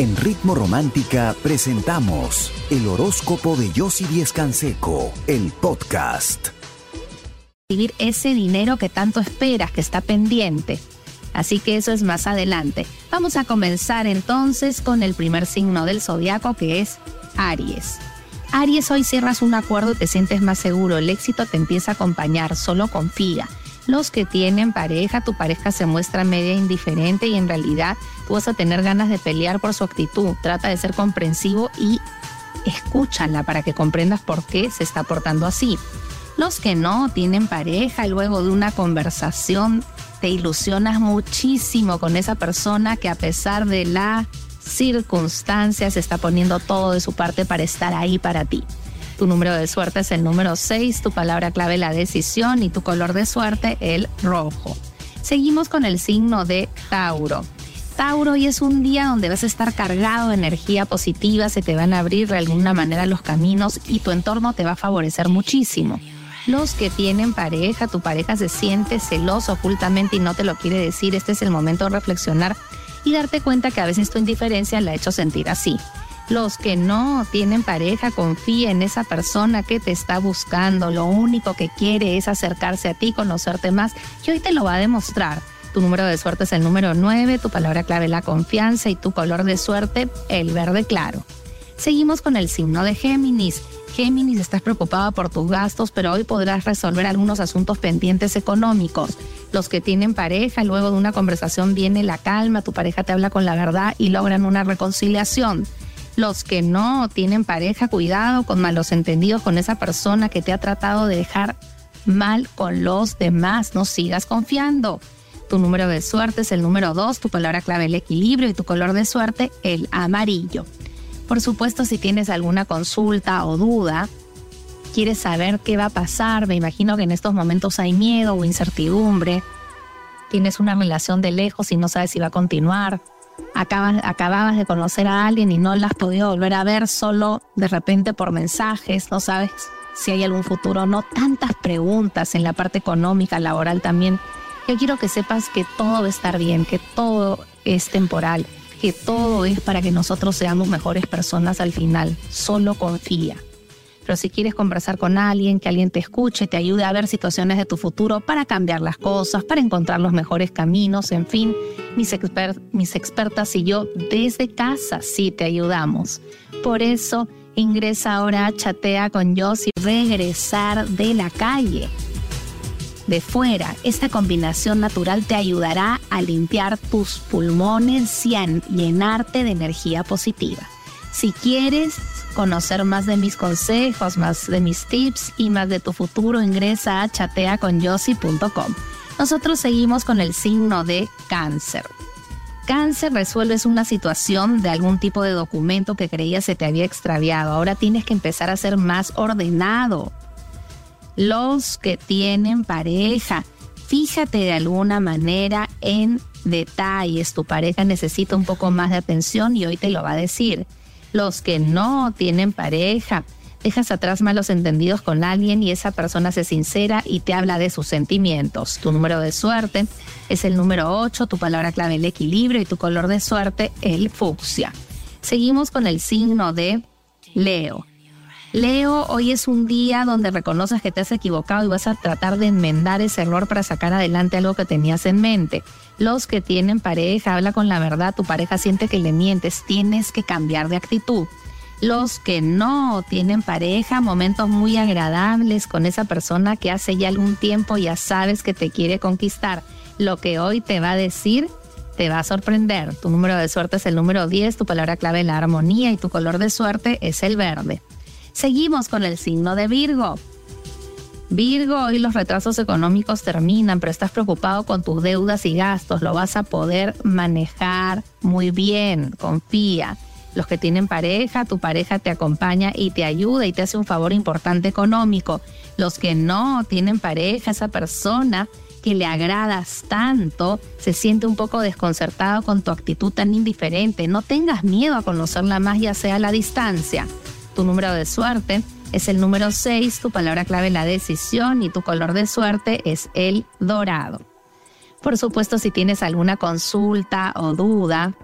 En Ritmo Romántica presentamos el horóscopo de Yossi Díez Canseco, el podcast. Recibir ese dinero que tanto esperas, que está pendiente. Así que eso es más adelante. Vamos a comenzar entonces con el primer signo del zodiaco que es Aries. Aries, hoy cierras un acuerdo y te sientes más seguro. El éxito te empieza a acompañar, solo confía. Los que tienen pareja, tu pareja se muestra media indiferente y en realidad tú vas a tener ganas de pelear por su actitud. Trata de ser comprensivo y escúchala para que comprendas por qué se está portando así. Los que no tienen pareja, luego de una conversación te ilusionas muchísimo con esa persona que a pesar de las circunstancias está poniendo todo de su parte para estar ahí para ti. Tu número de suerte es el número 6, tu palabra clave la decisión y tu color de suerte el rojo. Seguimos con el signo de Tauro. Tauro, hoy es un día donde vas a estar cargado de energía positiva, se te van a abrir de alguna manera los caminos y tu entorno te va a favorecer muchísimo. Los que tienen pareja, tu pareja se siente celoso ocultamente y no te lo quiere decir, este es el momento de reflexionar y darte cuenta que a veces tu indiferencia la ha hecho sentir así. Los que no tienen pareja, confía en esa persona que te está buscando. Lo único que quiere es acercarse a ti, conocerte más y hoy te lo va a demostrar. Tu número de suerte es el número 9, tu palabra clave la confianza y tu color de suerte el verde claro. Seguimos con el signo de Géminis. Géminis, estás preocupada por tus gastos, pero hoy podrás resolver algunos asuntos pendientes económicos. Los que tienen pareja, luego de una conversación viene la calma, tu pareja te habla con la verdad y logran una reconciliación. Los que no tienen pareja, cuidado con malos entendidos con esa persona que te ha tratado de dejar mal con los demás. No sigas confiando. Tu número de suerte es el número 2, tu palabra clave el equilibrio y tu color de suerte el amarillo. Por supuesto, si tienes alguna consulta o duda, quieres saber qué va a pasar, me imagino que en estos momentos hay miedo o incertidumbre, tienes una relación de lejos y no sabes si va a continuar, acabas, acababas de conocer a alguien y no la has podido volver a ver solo de repente por mensajes, no sabes si hay algún futuro no, tantas preguntas en la parte económica, laboral también. Yo quiero que sepas que todo va a estar bien, que todo es temporal, que todo es para que nosotros seamos mejores personas al final. Solo confía. Pero si quieres conversar con alguien, que alguien te escuche, te ayude a ver situaciones de tu futuro para cambiar las cosas, para encontrar los mejores caminos, en fin, mis, expertas y yo desde casa sí te ayudamos. Por eso, ingresa ahora a Chatea con y regresar de la calle. De fuera, esta combinación natural te ayudará a limpiar tus pulmones y a llenarte de energía positiva. Si quieres conocer más de mis consejos, más de mis tips y más de tu futuro, ingresa a chateaconyossi.com. Nosotros seguimos con el signo de cáncer. Cáncer resuelves una situación de algún tipo de documento que creías se te había extraviado. Ahora tienes que empezar a ser más ordenado. Los que tienen pareja, fíjate de alguna manera en detalles. Tu pareja necesita un poco más de atención y hoy te lo va a decir los que no tienen pareja. Dejas atrás malos entendidos con alguien y esa persona se sincera y te habla de sus sentimientos. Tu número de suerte es el número 8, tu palabra clave el equilibrio y tu color de suerte el fucsia. Seguimos con el signo de Leo. Leo, hoy es un día donde reconoces que te has equivocado y vas a tratar de enmendar ese error para sacar adelante algo que tenías en mente. Los que tienen pareja, habla con la verdad, tu pareja siente que le mientes, tienes que cambiar de actitud. Los que no tienen pareja, momentos muy agradables con esa persona que hace ya algún tiempo ya sabes que te quiere conquistar. Lo que hoy te va a decir te va a sorprender. Tu número de suerte es el número 10, tu palabra clave es la armonía y tu color de suerte es el verde. Seguimos con el signo de Virgo. Virgo. Hoy los retrasos económicos terminan, pero estás preocupado con tus deudas y gastos. Lo vas a poder manejar muy bien, confía. Los que tienen pareja, tu pareja te acompaña y te ayuda y te hace un favor importante económico. Los que no tienen pareja, esa persona que le agradas tanto, se siente un poco desconcertado con tu actitud tan indiferente. No tengas miedo a conocerla más, ya sea a la distancia. Tu número de suerte es el número 6, tu palabra clave la decisión y tu color de suerte es el dorado. Por supuesto, si tienes alguna consulta o duda,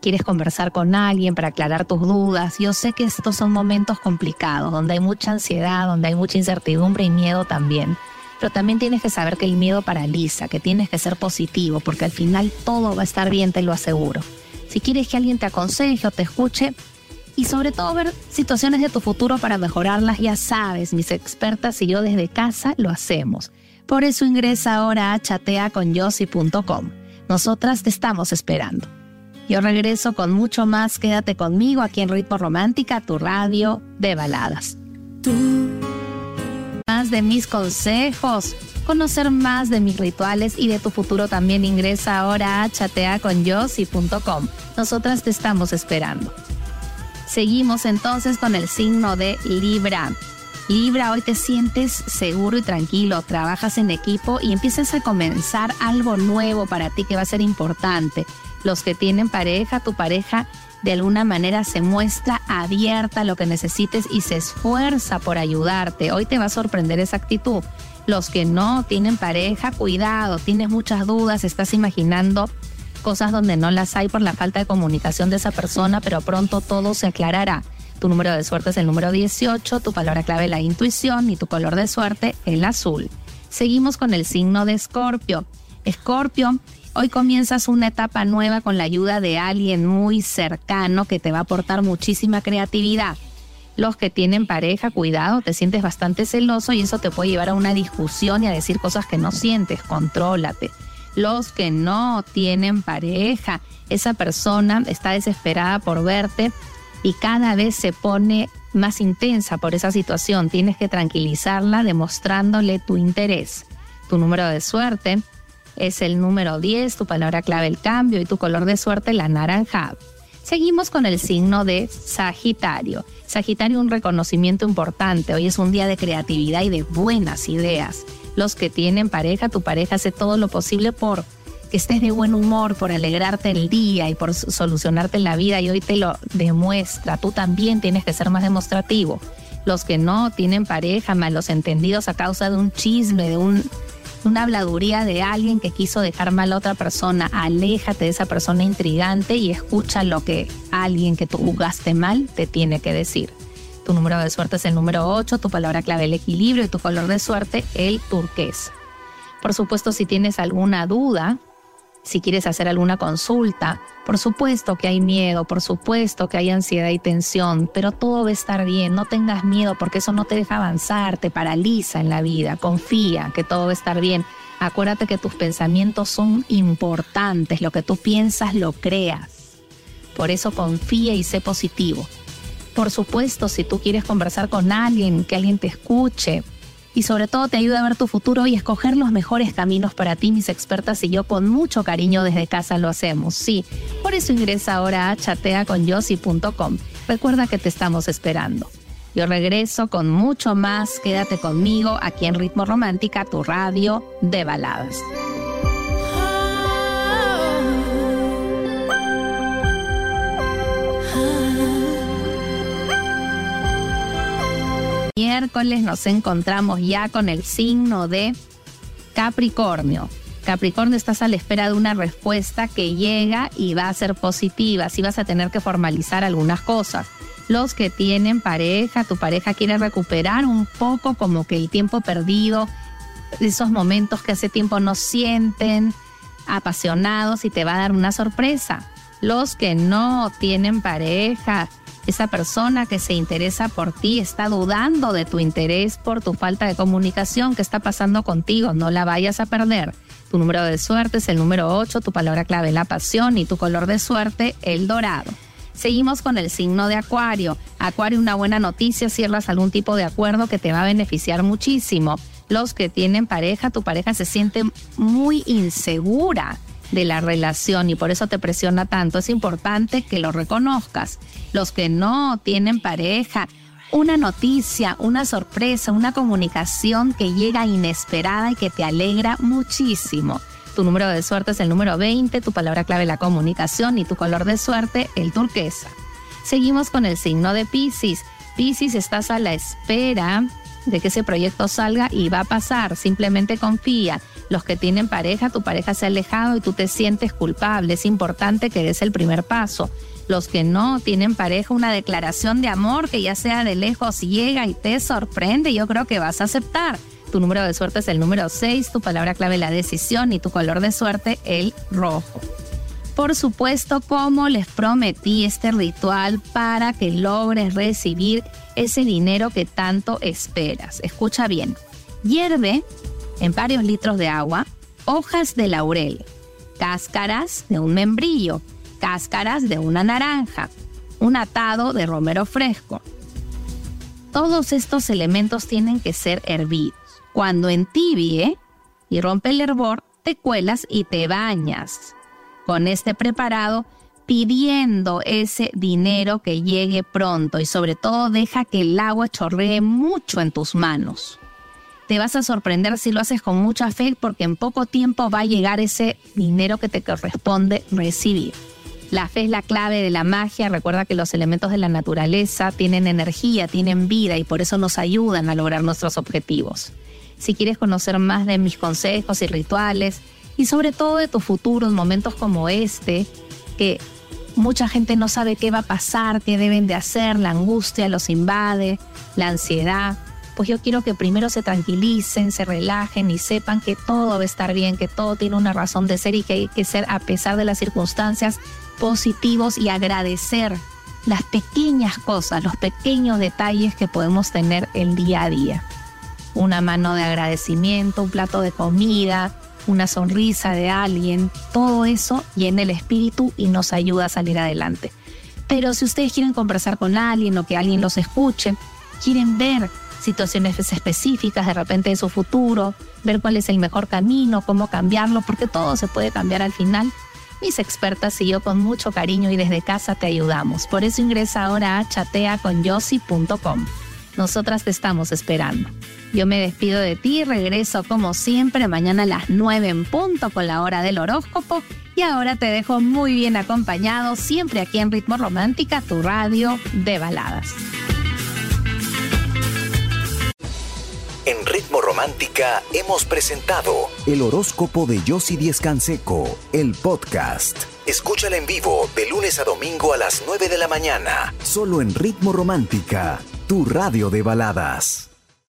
quieres conversar con alguien para aclarar tus dudas, yo sé que estos son momentos complicados, donde hay mucha ansiedad, donde hay mucha incertidumbre y miedo también. Pero también tienes que saber que el miedo paraliza, que tienes que ser positivo, porque al final todo va a estar bien, te lo aseguro. Si quieres que alguien te aconseje o te escuche, y sobre todo ver situaciones de tu futuro para mejorarlas, ya sabes, mis expertas y yo desde casa lo hacemos. Por eso ingresa ahora a chateaconyossi.com. Nosotras te estamos esperando. Yo regreso con mucho más. Quédate conmigo aquí en Ritmo Romántica, tu radio de baladas. Más de mis consejos, conocer más de mis rituales y de tu futuro también ingresa ahora a chateaconyossi.com. Nosotras te estamos esperando. Seguimos entonces con el signo de Libra. Libra, hoy te sientes seguro y tranquilo, trabajas en equipo y empiezas a comenzar algo nuevo para ti que va a ser importante. Los que tienen pareja, tu pareja de alguna manera se muestra abierta a lo que necesites y se esfuerza por ayudarte. Hoy te va a sorprender esa actitud. Los que no tienen pareja, cuidado, tienes muchas dudas, estás imaginando cosas donde no las hay por la falta de comunicación de esa persona, pero pronto todo se aclarará. Tu número de suerte es el número 18, tu palabra clave la intuición y tu color de suerte el azul. Seguimos con el signo de Escorpio. Escorpio, hoy comienzas una etapa nueva con la ayuda de alguien muy cercano que te va a aportar muchísima creatividad. Los que tienen pareja, cuidado, te sientes bastante celoso y eso te puede llevar a una discusión y a decir cosas que no sientes, contrólate los que no tienen pareja. Esa persona está desesperada por verte y cada vez se pone más intensa por esa situación. Tienes que tranquilizarla demostrándole tu interés. Tu número de suerte es el número 10, tu palabra clave el cambio y tu color de suerte la naranja. Seguimos con el signo de Sagitario. Sagitario, un reconocimiento importante. Hoy es un día de creatividad y de buenas ideas los que tienen pareja, tu pareja hace todo lo posible por que estés de buen humor, por alegrarte el día y por solucionarte la vida y hoy te lo demuestra. Tú también tienes que ser más demostrativo. Los que no tienen pareja, malos entendidos a causa de un chisme, de un, una habladuría de alguien que quiso dejar mal a otra persona, aléjate de esa persona intrigante y escucha lo que alguien que tú jugaste mal te tiene que decir. Tu número de suerte es el número 8, tu palabra clave el equilibrio y tu color de suerte el turquesa. Por supuesto, si tienes alguna duda, si quieres hacer alguna consulta, por supuesto que hay miedo, por supuesto que hay ansiedad y tensión, pero todo va a estar bien, no tengas miedo porque eso no te deja avanzar, te paraliza en la vida, confía que todo va a estar bien. Acuérdate que tus pensamientos son importantes, lo que tú piensas lo creas. Por eso confía y sé positivo. Por supuesto, si tú quieres conversar con alguien, que alguien te escuche y sobre todo te ayude a ver tu futuro y escoger los mejores caminos para ti, mis expertas y yo con mucho cariño desde casa lo hacemos. Sí, por eso ingresa ahora a chateaconyossi.com. Recuerda que te estamos esperando. Yo regreso con mucho más. Quédate conmigo aquí en Ritmo Romántica, tu radio de baladas. Miércoles nos encontramos ya con el signo de Capricornio. Capricornio, estás a la espera de una respuesta que llega y va a ser positiva. Si vas a tener que formalizar algunas cosas. Los que tienen pareja, tu pareja quiere recuperar un poco como que el tiempo perdido, esos momentos que hace tiempo no sienten apasionados y te va a dar una sorpresa. Los que no tienen pareja, esa persona que se interesa por ti está dudando de tu interés por tu falta de comunicación. ¿Qué está pasando contigo? No la vayas a perder. Tu número de suerte es el número 8, tu palabra clave la pasión y tu color de suerte el dorado. Seguimos con el signo de Acuario. Acuario, una buena noticia, cierras algún tipo de acuerdo que te va a beneficiar muchísimo. Los que tienen pareja, tu pareja se siente muy insegura de la relación y por eso te presiona tanto. Es importante que lo reconozcas. Los que no tienen pareja, una noticia, una sorpresa, una comunicación que llega inesperada y que te alegra muchísimo. Tu número de suerte es el número 20, tu palabra clave la comunicación y tu color de suerte el turquesa. Seguimos con el signo de Pisces. Pisces, estás a la espera de que ese proyecto salga y va a pasar. Simplemente confía. Los que tienen pareja, tu pareja se ha alejado y tú te sientes culpable. Es importante que des el primer paso. Los que no tienen pareja, una declaración de amor que ya sea de lejos llega y te sorprende, yo creo que vas a aceptar. Tu número de suerte es el número 6, tu palabra clave la decisión y tu color de suerte el rojo. Por supuesto, como les prometí este ritual para que logres recibir ese dinero que tanto esperas. Escucha bien. Hierve en varios litros de agua hojas de laurel, cáscaras de un membrillo, cáscaras de una naranja, un atado de romero fresco. Todos estos elementos tienen que ser hervidos. Cuando entibie y rompe el hervor, te cuelas y te bañas. Con este preparado, pidiendo ese dinero que llegue pronto y sobre todo deja que el agua chorree mucho en tus manos. Te vas a sorprender si lo haces con mucha fe porque en poco tiempo va a llegar ese dinero que te corresponde recibir. La fe es la clave de la magia. Recuerda que los elementos de la naturaleza tienen energía, tienen vida y por eso nos ayudan a lograr nuestros objetivos. Si quieres conocer más de mis consejos y rituales y sobre todo de tus futuros momentos como este, que mucha gente no sabe qué va a pasar, qué deben de hacer, la angustia los invade, la ansiedad, pues yo quiero que primero se tranquilicen, se relajen y sepan que todo va a estar bien, que todo tiene una razón de ser y que hay que ser a pesar de las circunstancias positivos y agradecer las pequeñas cosas, los pequeños detalles que podemos tener el día a día. Una mano de agradecimiento, un plato de comida, una sonrisa de alguien, todo eso llena el espíritu y nos ayuda a salir adelante. Pero si ustedes quieren conversar con alguien o que alguien los escuche, quieren ver situaciones específicas de repente de su futuro, ver cuál es el mejor camino, cómo cambiarlo, porque todo se puede cambiar al final, mis expertas y yo con mucho cariño y desde casa te ayudamos. Por eso ingresa ahora a chateaconyossi.com. Nosotras te estamos esperando. Yo me despido de ti, regreso como siempre mañana a las 9 en punto con la hora del horóscopo y ahora te dejo muy bien acompañado siempre aquí en Ritmo Romántica, tu radio de baladas. En Ritmo Romántica hemos presentado el horóscopo de Yossi Díez Canseco, el podcast. Escúchala en vivo de lunes a domingo a las 9 de la mañana, solo en Ritmo Romántica, tu radio de baladas.